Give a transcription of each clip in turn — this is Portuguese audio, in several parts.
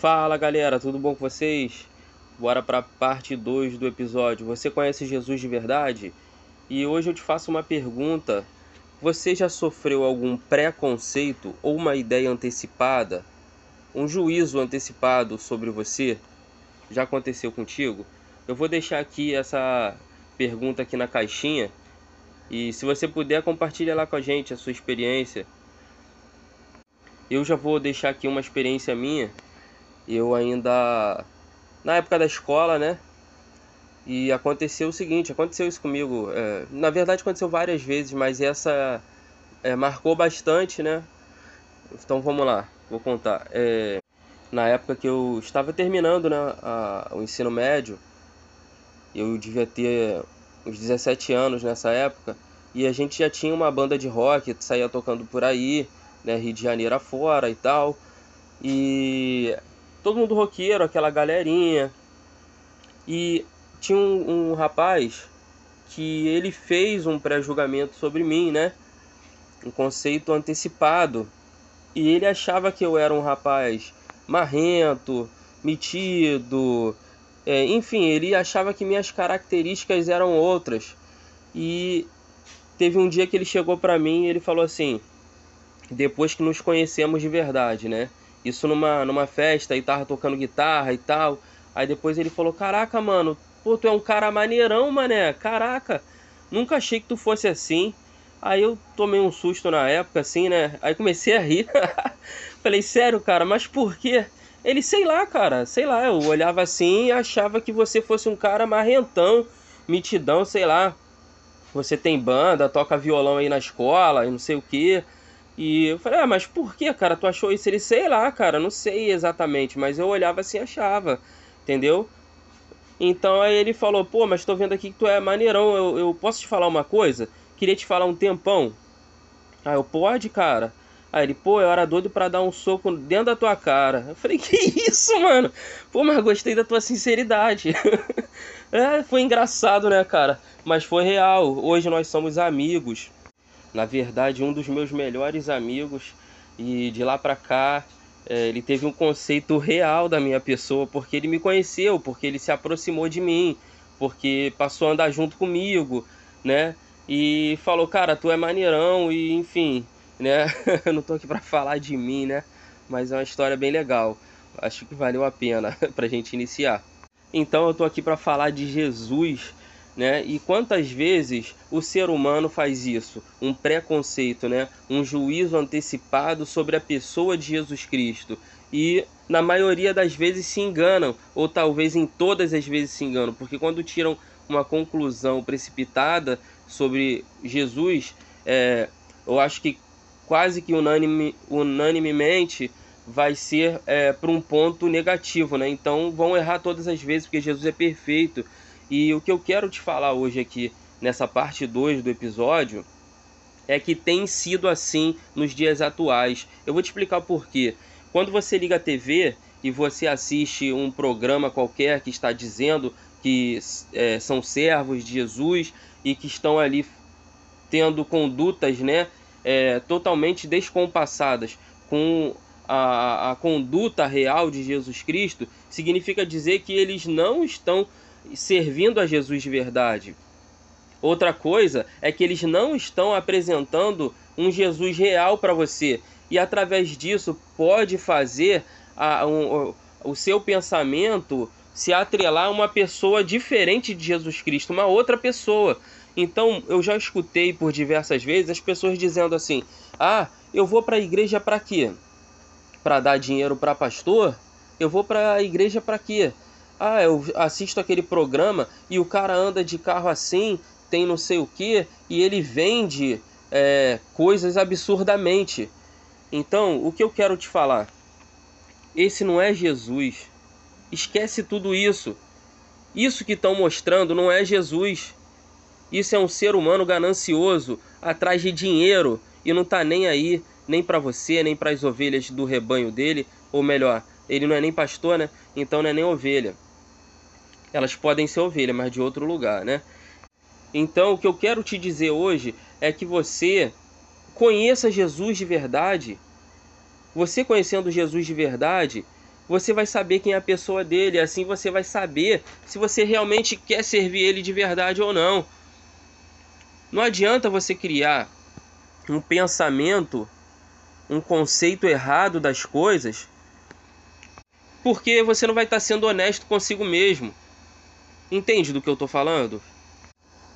Fala galera, tudo bom com vocês? Bora para parte 2 do episódio. Você conhece Jesus de verdade? E hoje eu te faço uma pergunta. Você já sofreu algum preconceito ou uma ideia antecipada? Um juízo antecipado sobre você? Já aconteceu contigo? Eu vou deixar aqui essa pergunta aqui na caixinha e se você puder compartilha lá com a gente a sua experiência. Eu já vou deixar aqui uma experiência minha eu ainda na época da escola, né? E aconteceu o seguinte, aconteceu isso comigo. É, na verdade aconteceu várias vezes, mas essa é, marcou bastante, né? Então vamos lá, vou contar. É, na época que eu estava terminando né, a, o ensino médio, eu devia ter uns 17 anos nessa época, e a gente já tinha uma banda de rock, saía tocando por aí, né, Rio de Janeiro afora e tal. E todo mundo roqueiro, aquela galerinha. E tinha um, um rapaz que ele fez um pré-julgamento sobre mim, né? Um conceito antecipado. E ele achava que eu era um rapaz marrento, metido, é, enfim, ele achava que minhas características eram outras. E teve um dia que ele chegou para mim e ele falou assim: depois que nos conhecemos de verdade, né? Isso numa, numa festa e tava tocando guitarra e tal. Aí depois ele falou: Caraca, mano, pô, tu é um cara maneirão, mané. Caraca, nunca achei que tu fosse assim. Aí eu tomei um susto na época, assim, né? Aí comecei a rir. Falei, sério, cara, mas por quê? Ele, sei lá, cara, sei lá. Eu olhava assim e achava que você fosse um cara marrentão, mitidão, sei lá. Você tem banda, toca violão aí na escola e não sei o que. E eu falei, ah, mas por que, cara? Tu achou isso? Ele, sei lá, cara, não sei exatamente, mas eu olhava assim e achava, entendeu? Então aí ele falou, pô, mas tô vendo aqui que tu é maneirão, eu, eu posso te falar uma coisa? Queria te falar um tempão. Ah, eu, pode, cara? Aí ele, pô, eu era doido para dar um soco dentro da tua cara. Eu falei, que isso, mano? Pô, mas gostei da tua sinceridade. é, foi engraçado, né, cara? Mas foi real. Hoje nós somos amigos na verdade um dos meus melhores amigos e de lá para cá é, ele teve um conceito real da minha pessoa porque ele me conheceu, porque ele se aproximou de mim, porque passou a andar junto comigo, né? E falou, cara, tu é maneirão e enfim, né? Eu não tô aqui para falar de mim, né? Mas é uma história bem legal. Acho que valeu a pena pra gente iniciar. Então eu tô aqui para falar de Jesus né? E quantas vezes o ser humano faz isso? Um preconceito, né? Um juízo antecipado sobre a pessoa de Jesus Cristo. E na maioria das vezes se enganam, ou talvez em todas as vezes se enganam, porque quando tiram uma conclusão precipitada sobre Jesus, é, eu acho que quase que unanime, unanimemente vai ser é, para um ponto negativo, né? Então vão errar todas as vezes, porque Jesus é perfeito e o que eu quero te falar hoje aqui nessa parte 2 do episódio é que tem sido assim nos dias atuais. Eu vou te explicar por quê. Quando você liga a TV e você assiste um programa qualquer que está dizendo que é, são servos de Jesus e que estão ali tendo condutas né, é, totalmente descompassadas com a, a conduta real de Jesus Cristo, significa dizer que eles não estão servindo a Jesus de verdade. Outra coisa é que eles não estão apresentando um Jesus real para você e através disso pode fazer a, um, o seu pensamento se atrelar a uma pessoa diferente de Jesus Cristo, uma outra pessoa. Então eu já escutei por diversas vezes as pessoas dizendo assim: "Ah, eu vou para a igreja para quê? Para dar dinheiro para pastor? Eu vou para a igreja para quê? Ah, eu assisto aquele programa e o cara anda de carro assim, tem não sei o que, e ele vende é, coisas absurdamente. Então, o que eu quero te falar? Esse não é Jesus. Esquece tudo isso. Isso que estão mostrando não é Jesus. Isso é um ser humano ganancioso, atrás de dinheiro e não está nem aí, nem para você, nem para as ovelhas do rebanho dele, ou melhor, ele não é nem pastor, né? Então não é nem ovelha elas podem ser ovelha, mas de outro lugar, né? Então, o que eu quero te dizer hoje é que você conheça Jesus de verdade. Você conhecendo Jesus de verdade, você vai saber quem é a pessoa dele, assim você vai saber se você realmente quer servir ele de verdade ou não. Não adianta você criar um pensamento, um conceito errado das coisas, porque você não vai estar sendo honesto consigo mesmo. Entende do que eu estou falando?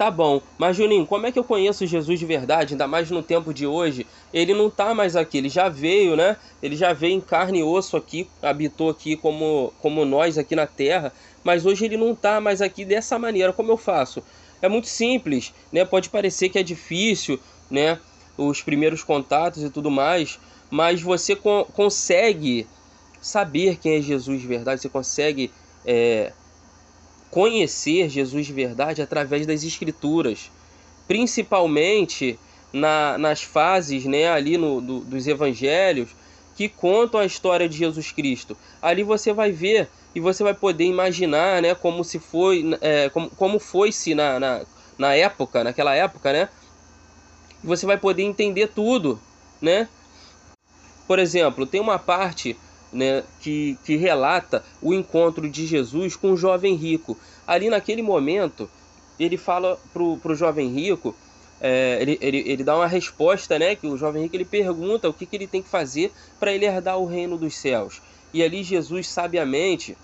Tá bom, mas Juninho, como é que eu conheço Jesus de verdade, ainda mais no tempo de hoje? Ele não tá mais aqui, ele já veio, né? Ele já veio em carne e osso aqui, habitou aqui como, como nós aqui na terra, mas hoje ele não tá mais aqui dessa maneira. Como eu faço? É muito simples, né? Pode parecer que é difícil, né? Os primeiros contatos e tudo mais, mas você co consegue saber quem é Jesus de verdade, você consegue é, conhecer Jesus de verdade através das Escrituras, principalmente na, nas fases né, ali no, do, dos Evangelhos que contam a história de Jesus Cristo. Ali você vai ver e você vai poder imaginar né, como se foi, é, como, como foi-se na, na, na época, naquela época, né? Você vai poder entender tudo, né? Por exemplo, tem uma parte né, que, que relata o encontro de Jesus com o jovem rico. Ali naquele momento, ele fala para o jovem rico, é, ele, ele, ele dá uma resposta, né, que o jovem rico ele pergunta o que, que ele tem que fazer para ele herdar o reino dos céus. E ali Jesus sabiamente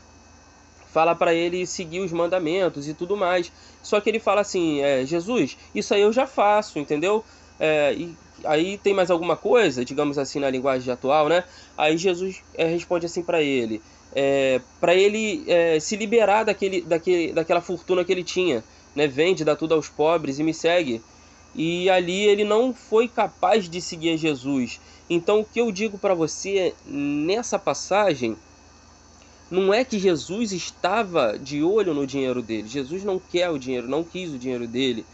fala para ele seguir os mandamentos e tudo mais. Só que ele fala assim, é, Jesus, isso aí eu já faço, entendeu? É, e aí tem mais alguma coisa, digamos assim na linguagem atual, né? Aí Jesus é, responde assim para ele, é, para ele é, se liberar daquele, daquele, daquela fortuna que ele tinha, né? Vende, dá tudo aos pobres e me segue. E ali ele não foi capaz de seguir Jesus. Então o que eu digo para você nessa passagem não é que Jesus estava de olho no dinheiro dele. Jesus não quer o dinheiro, não quis o dinheiro dele.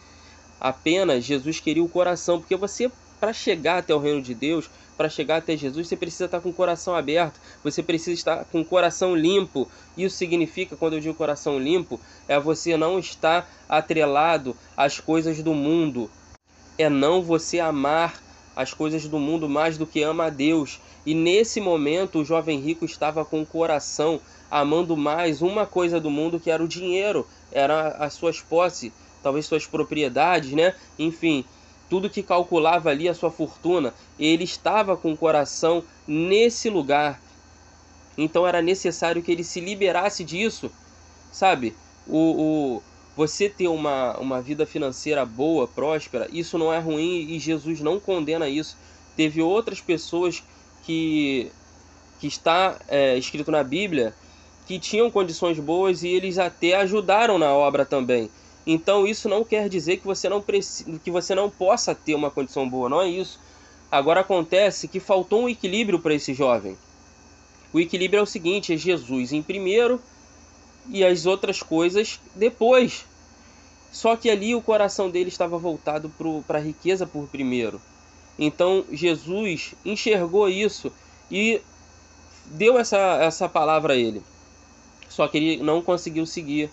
Apenas Jesus queria o coração, porque você para chegar até o reino de Deus, para chegar até Jesus, você precisa estar com o coração aberto, você precisa estar com o coração limpo. Isso significa, quando eu digo coração limpo, é você não estar atrelado às coisas do mundo. É não você amar as coisas do mundo mais do que ama a Deus. E nesse momento o jovem rico estava com o coração amando mais uma coisa do mundo que era o dinheiro, era as suas posses, talvez suas propriedades, né? Enfim, tudo que calculava ali a sua fortuna, ele estava com o coração nesse lugar. Então era necessário que ele se liberasse disso, sabe? O, o, você ter uma, uma vida financeira boa, próspera, isso não é ruim e Jesus não condena isso. Teve outras pessoas que, que está é, escrito na Bíblia que tinham condições boas e eles até ajudaram na obra também. Então isso não quer dizer que você não precisa, que você não possa ter uma condição boa, não é isso. Agora acontece que faltou um equilíbrio para esse jovem. O equilíbrio é o seguinte: é Jesus em primeiro e as outras coisas depois. Só que ali o coração dele estava voltado para a riqueza por primeiro. Então Jesus enxergou isso e deu essa, essa palavra a ele. Só que ele não conseguiu seguir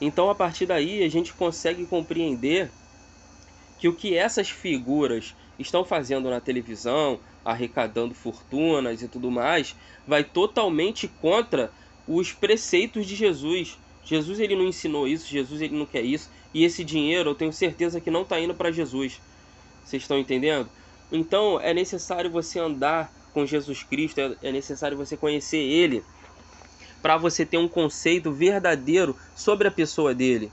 então, a partir daí, a gente consegue compreender que o que essas figuras estão fazendo na televisão, arrecadando fortunas e tudo mais, vai totalmente contra os preceitos de Jesus. Jesus ele não ensinou isso, Jesus ele não quer isso, e esse dinheiro eu tenho certeza que não está indo para Jesus. Vocês estão entendendo? Então é necessário você andar com Jesus Cristo, é, é necessário você conhecer Ele para você ter um conceito verdadeiro sobre a pessoa dele.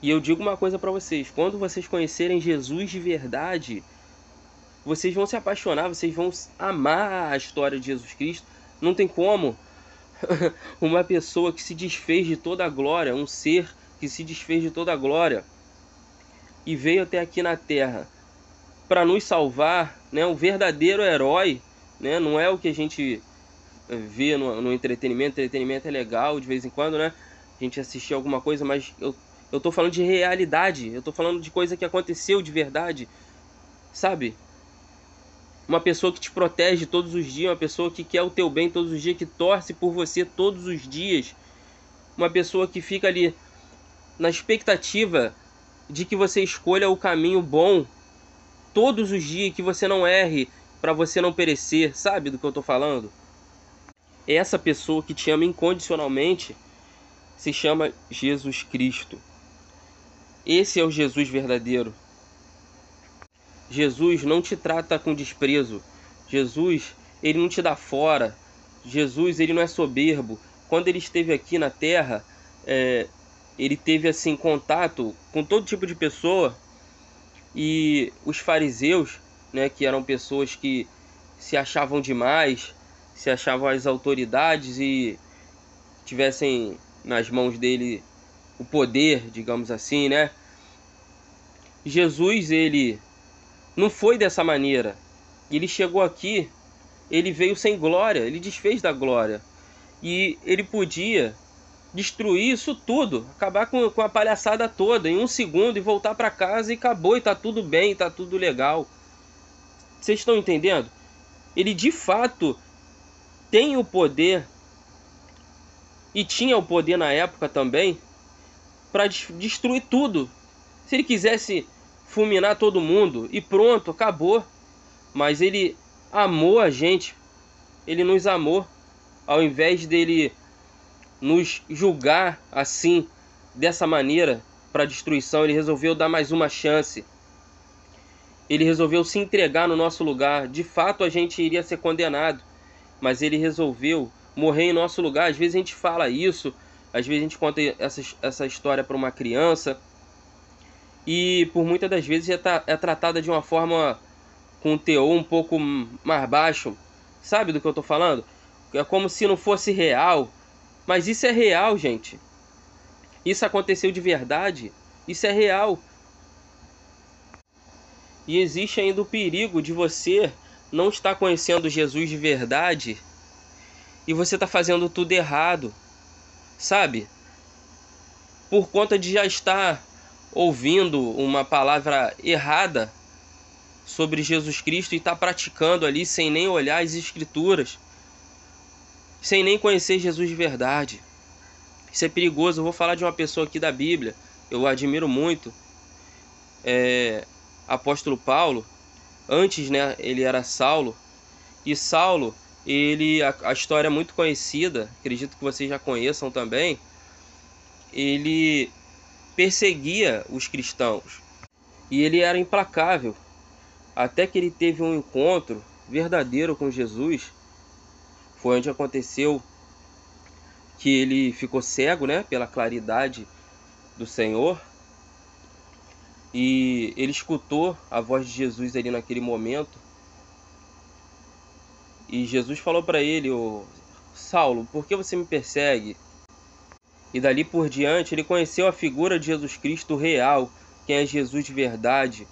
E eu digo uma coisa para vocês: quando vocês conhecerem Jesus de verdade, vocês vão se apaixonar, vocês vão amar a história de Jesus Cristo. Não tem como uma pessoa que se desfez de toda a glória, um ser que se desfez de toda a glória e veio até aqui na terra para nos salvar, né? Um verdadeiro herói, né? Não é o que a gente ver no, no entretenimento. Entretenimento é legal de vez em quando, né? A gente assistir alguma coisa, mas eu, eu tô falando de realidade. Eu tô falando de coisa que aconteceu de verdade. Sabe? Uma pessoa que te protege todos os dias, uma pessoa que quer o teu bem todos os dias, que torce por você todos os dias. Uma pessoa que fica ali na expectativa de que você escolha o caminho bom todos os dias, que você não erre para você não perecer, sabe do que eu tô falando? Essa pessoa que te ama incondicionalmente se chama Jesus Cristo. Esse é o Jesus verdadeiro. Jesus não te trata com desprezo. Jesus, ele não te dá fora. Jesus, ele não é soberbo. Quando ele esteve aqui na terra, é, ele teve assim contato com todo tipo de pessoa. E os fariseus, né, que eram pessoas que se achavam demais, se achavam as autoridades e tivessem nas mãos dele o poder, digamos assim, né? Jesus, ele não foi dessa maneira. Ele chegou aqui, ele veio sem glória, ele desfez da glória. E ele podia destruir isso tudo, acabar com, com a palhaçada toda em um segundo e voltar para casa e acabou, e tá tudo bem, tá tudo legal. Vocês estão entendendo? Ele de fato tem o poder e tinha o poder na época também para destruir tudo. Se ele quisesse fulminar todo mundo e pronto, acabou. Mas ele amou a gente, ele nos amou, ao invés dele nos julgar assim, dessa maneira, para destruição, ele resolveu dar mais uma chance. Ele resolveu se entregar no nosso lugar. De fato, a gente iria ser condenado, mas ele resolveu morrer em nosso lugar. Às vezes a gente fala isso, às vezes a gente conta essa, essa história para uma criança, e por muitas das vezes é, é tratada de uma forma com teor um pouco mais baixo. Sabe do que eu tô falando? É como se não fosse real. Mas isso é real, gente. Isso aconteceu de verdade. Isso é real. E existe ainda o perigo de você não estar conhecendo Jesus de verdade e você está fazendo tudo errado. Sabe? Por conta de já estar ouvindo uma palavra errada sobre Jesus Cristo e está praticando ali sem nem olhar as Escrituras, sem nem conhecer Jesus de verdade. Isso é perigoso. Eu vou falar de uma pessoa aqui da Bíblia, eu admiro muito, é, apóstolo Paulo. Antes, né, ele era Saulo, e Saulo, ele a, a história é muito conhecida, acredito que vocês já conheçam também. Ele perseguia os cristãos. E ele era implacável, até que ele teve um encontro verdadeiro com Jesus. Foi onde aconteceu que ele ficou cego, né, pela claridade do Senhor. E ele escutou a voz de Jesus ali naquele momento. E Jesus falou para ele: "O Saulo, por que você me persegue?" E dali por diante ele conheceu a figura de Jesus Cristo real, quem é Jesus de verdade.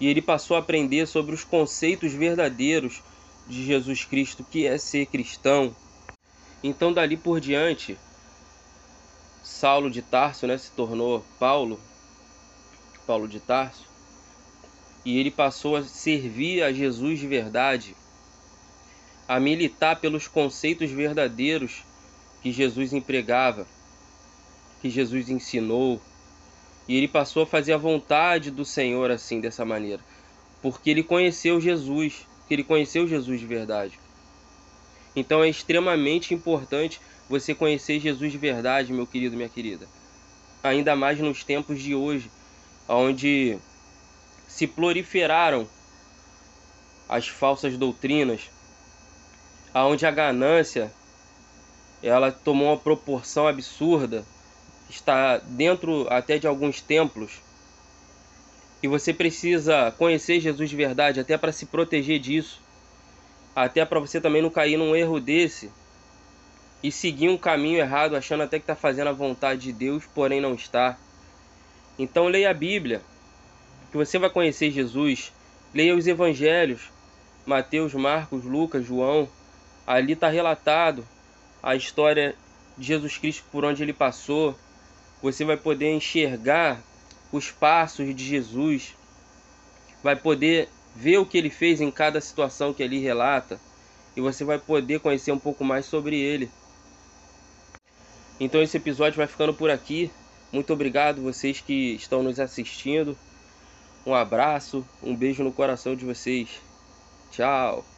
E ele passou a aprender sobre os conceitos verdadeiros de Jesus Cristo, que é ser cristão. Então dali por diante, Saulo de Tarso, né, se tornou Paulo, Paulo de Tarso, e ele passou a servir a Jesus de verdade, a militar pelos conceitos verdadeiros que Jesus empregava, que Jesus ensinou. E ele passou a fazer a vontade do Senhor assim, dessa maneira. Porque ele conheceu Jesus, que ele conheceu Jesus de verdade. Então é extremamente importante você conhecer Jesus de verdade, meu querido, minha querida. Ainda mais nos tempos de hoje, onde se proliferaram as falsas doutrinas, aonde a ganância ela tomou uma proporção absurda, está dentro até de alguns templos. E você precisa conhecer Jesus de verdade até para se proteger disso. Até para você também não cair num erro desse e seguir um caminho errado achando até que está fazendo a vontade de Deus, porém não está. Então leia a Bíblia, que você vai conhecer Jesus. Leia os evangelhos, Mateus, Marcos, Lucas, João. Ali está relatado a história de Jesus Cristo por onde ele passou, você vai poder enxergar os passos de Jesus, vai poder ver o que ele fez em cada situação que ali relata e você vai poder conhecer um pouco mais sobre ele. Então esse episódio vai ficando por aqui. Muito obrigado vocês que estão nos assistindo. Um abraço, um beijo no coração de vocês. Tchau.